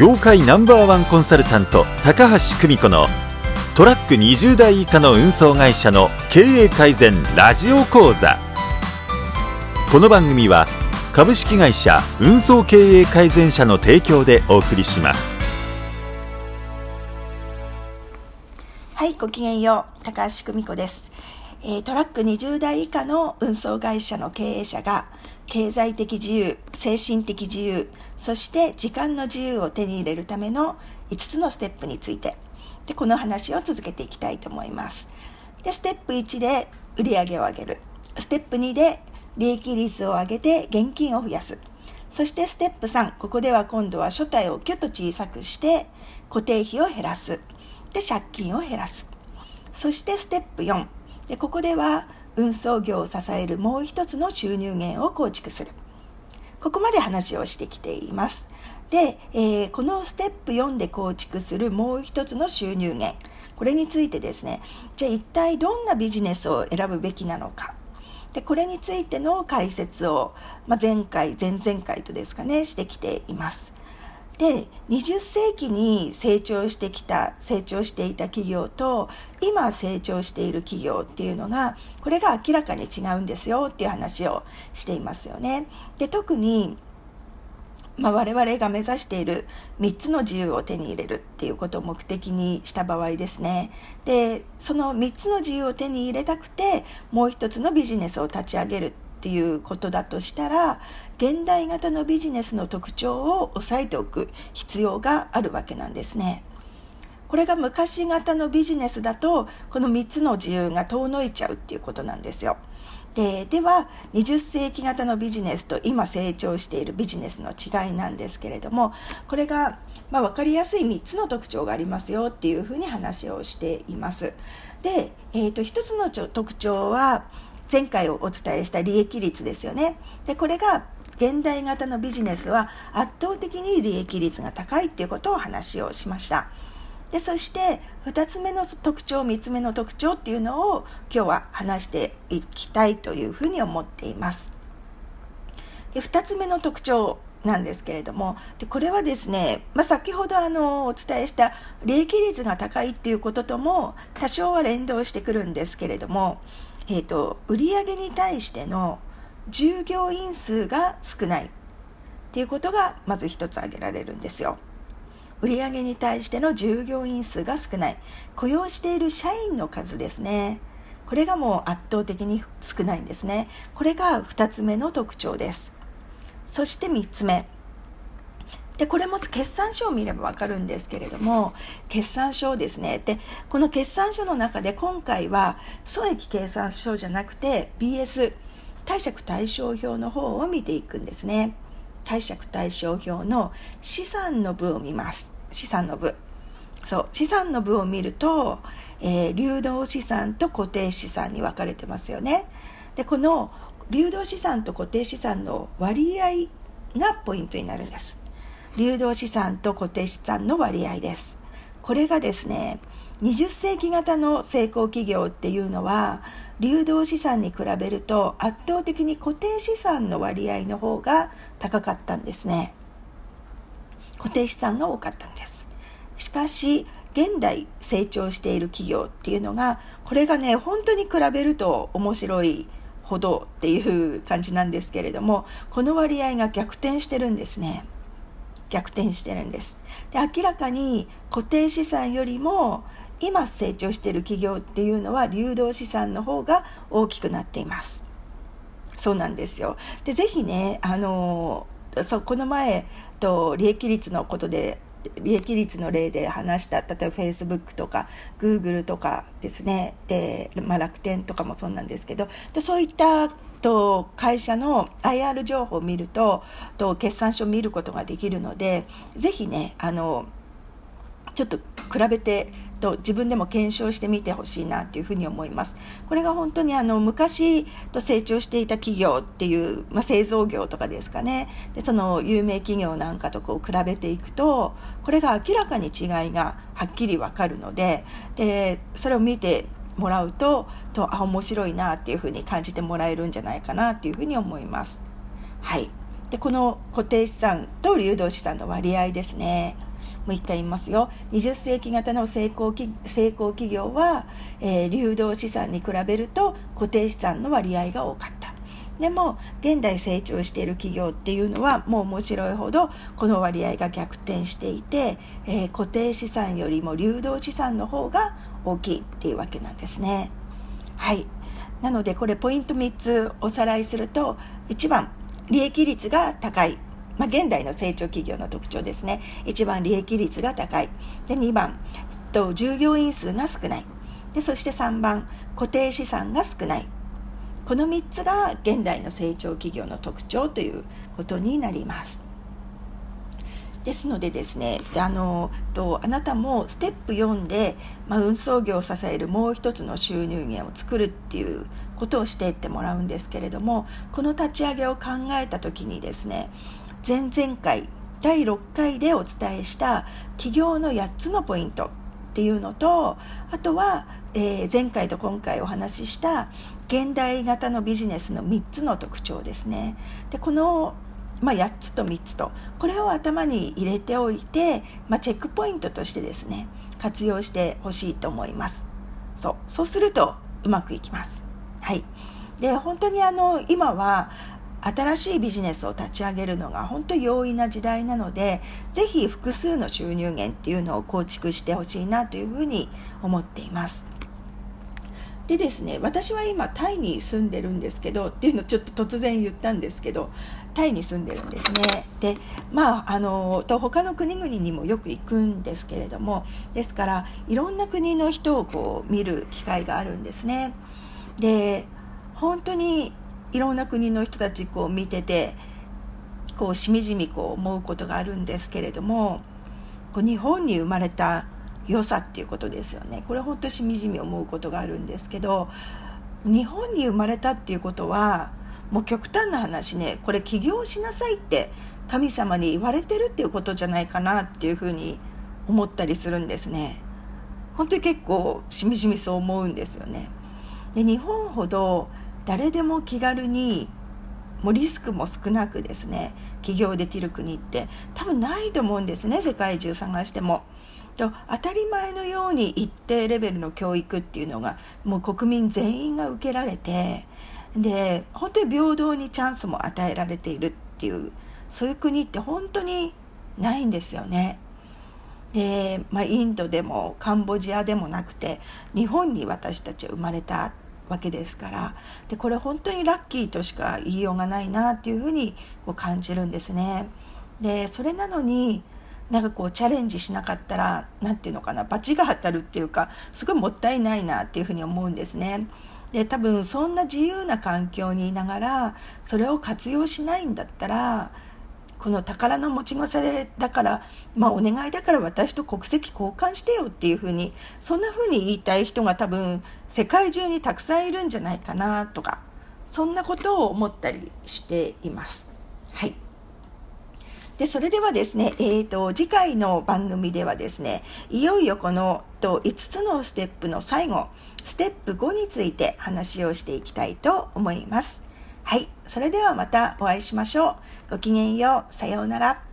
業界ナンバーワンコンサルタント高橋久美子のトラック20台以下の運送会社の経営改善ラジオ講座。この番組は株式会社運送経営改善社の提供でお送りします。はいごきげんよう高橋久美子です、えートラック20台以下の運送会社の経営者が経済的自由精神的自由そして時間の自由を手に入れるための5つのステップについて。でこの話を続けていきたいと思います。でステップ1で売り上げを上げる。ステップ2で利益率を上げて現金を増やす。そしてステップ3ここでは今度は所帯をキュッと小さくして固定費を減らす。で借金を減らす。そしてステップ4でここでは運送業を支えるもう一つの収入源を構築する。ここまで話をしてきています。で、えーこのステップ4で構築するもう一つの収入源。これについてですねじゃあ一体どんなビジネスを選ぶべきなのか。でこれについての解説を、まあ、前回前々回とですかねしてきています。で20世紀に成長してきた成長していた企業と今成長している企業っていうのがこれが明らかに違うんですよっていう話をしていますよね。で特にまあ、我々が目指している3つの自由を手に入れるっていうことを目的にした場合ですねでその3つの自由を手に入れたくてもう一つのビジネスを立ち上げるっていうことだとしたら現代型のビジネスの特徴を押さえておく必要があるわけなんですね。これが昔型のビジネスだとこの3つの自由が遠のいちゃうっていうことなんですよ。ででは20世紀型のビジネスと今成長しているビジネスの違いなんですけれどもこれが、まあ、分かりやすい3つの特徴がありますよっていうふうに話をしています。で、えー、と1つの特徴は前回お伝えした利益率ですよね。でこれが現代型のビジネスは圧倒的に利益率が高いっていうことを話をしました。でそして2つ目の特徴3つ目の特徴っていうのを今日は話していきたいというふうに思っています。で2つ目の特徴なんですけれどもでこれはですね、まあ、先ほどあのお伝えした利益率が高いっていうこととも多少は連動してくるんですけれども、えー、と売上に対しての従業員数が少ない。っていうことがまず一つ挙げられるんですよ。売上に対しての従業員数が少ない。雇用している社員の数ですね。これがもう圧倒的に少ないんですね。これが2つ目の特徴です。そして3つ目。でこれも決算書を見れば分かるんですけれども決算書ですねでこの決算書の中で今回は損益計算書じゃなくて BS 貸借対照表の方を見ていくんですね。貸借対照表の資産の部を見ます。資産の部。そう資産の部を見ると、えー流動資産と固定資産に分かれてますよね。でこの流動資産と固定資産の割合がポイントになるんです。流動資産と固定資産の割合です。これがですね20世紀型の成功企業っていうのは流動資産に比べると圧倒的に固定資産の割合の方が高かったんですね。固定資産が多かったんです。しかし現代成長している企業っていうのがこれがね本当に比べると面白いほどっていう感じなんですけれどもこの割合が逆転してるんですね。逆転してるんです。で明らかに固定資産よりも今成長している企業っていうのは流動資産の方が大きくなっています。そうなんですよ。でぜひねあのそうこの前と利益率のことで利益率の例で話した例えばフェイスブックとかグーグルとかですね。で、まあ、楽天とかもそうなんですけど。でそういったと会社の IR 情報を見るとと決算書を見ることができるのでぜひねあのちょっと比べてと自分でも検証してみてほしいなというふうに思います。これが本当にあの昔と成長していた企業っていう、まあ、製造業とかですかねでその有名企業なんかとこう比べていくとこれが明らかに違いがはっきりわかるのででそれを見てもらうととあ面白いなっていうふうに感じてもらえるんじゃないかなっていうふうに思います。はい、でこの固定資産と流動資産の割合ですね。もう一回言いますよ。20世紀型の成功成功企業は、えー、流動資産に比べると固定資産の割合が多かった。でも現代成長している企業っていうのはもう面白いほどこの割合が逆転していて、えー、固定資産よりも流動資産の方が大きいっていうわけなんですね。はいなのでこれポイント3つおさらいすると1番利益率が高いまあ、現代の成長企業の特徴ですね。1番、利益率が高い。で、2番、と従業員数が少ない。で、そして3番、固定資産が少ない。この3つが現代の成長企業の特徴ということになります。ですのでですねあのとあなたもステップ4で、まあ、運送業を支えるもう一つの収入源を作るっていうことをしていってもらうんですけれどもこの立ち上げを考えた時にですね前々回第6回でお伝えした企業の8つのポイントっていうのとあとは、えー、前回と今回お話しした現代型のビジネスの3つの特徴ですね。でこのまあ、8つと3つとこれを頭に入れておいて、まあ、チェックポイントとしてですね活用してほしいと思います。そうそうするとうまくいきます。はい。で本当にあの今は新しいビジネスを立ち上げるのが本当容易な時代なのでぜひ複数の収入源っていうのを構築してほしいなというふうに思っています。でですね私は今タイに住んでるんですけどっていうのをちょっと突然言ったんですけどタイに住んでるんですね。でまああのと他の国々にもよく行くんですけれどもですからいろんな国の人をこう見る機会があるんですね。で本当にいろんな国の人たちこう見ててこうしみじみこう思うことがあるんですけれどもこう日本に生まれた良さっていうことですよね。これ本当しみじみ思うことがあるんですけど日本に生まれたっていうことはもう極端な話ねこれ起業しなさいって神様に言われてるっていうことじゃないかなっていうふうに思ったりするんですね。本当に結構しみじみそう思うんですよね。で日本ほど誰でも気軽にもうリスクも少なくですね起業できる国って多分ないと思うんですね世界中探しても。と当たり前のように一定レベルの教育っていうのがもう国民全員が受けられてで本当に平等にチャンスも与えられているっていうそういう国って本当にないんですよね。で、まあ、インドでもカンボジアでもなくて日本に私たちは生まれたわけですからでこれ本当にラッキーとしか言いようがないなっていうふうにこう感じるんですね。でそれなのになんかこうチャレンジしなかったら何て言うのかな罰が当たるっていうかすごいもったいないなっていうふうに思うんですね。で多分そんな自由な環境にいながらそれを活用しないんだったらこの宝の持ち腐れだから、まあ、お願いだから私と国籍交換してよっていうふうにそんなふうに言いたい人が多分世界中にたくさんいるんじゃないかなとかそんなことを思ったりしています。はいで、それではですね、えっ、ー、と、次回の番組ではですね、いよいよこのと5つのステップの最後、ステップ5について話をしていきたいと思います。はい。それではまたお会いしましょう。ごきげんよう。さようなら。